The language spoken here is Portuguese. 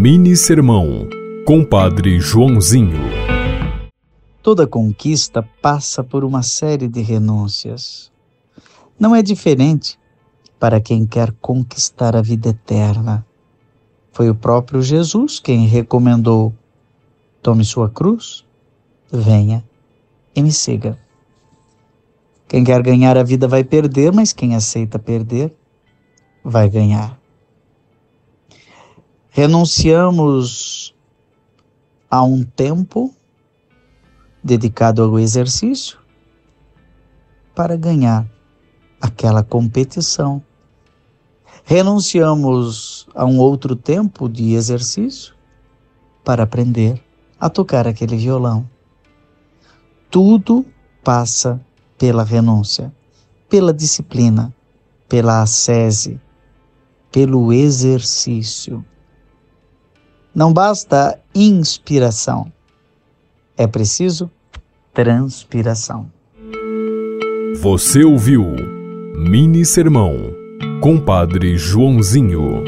Mini Sermão, Compadre Joãozinho. Toda conquista passa por uma série de renúncias. Não é diferente para quem quer conquistar a vida eterna. Foi o próprio Jesus quem recomendou: tome sua cruz, venha e me siga. Quem quer ganhar a vida vai perder, mas quem aceita perder vai ganhar. Renunciamos a um tempo dedicado ao exercício para ganhar aquela competição. Renunciamos a um outro tempo de exercício para aprender a tocar aquele violão. Tudo passa pela renúncia, pela disciplina, pela ascese, pelo exercício. Não basta inspiração, é preciso transpiração. Você ouviu Mini Sermão, Compadre Joãozinho.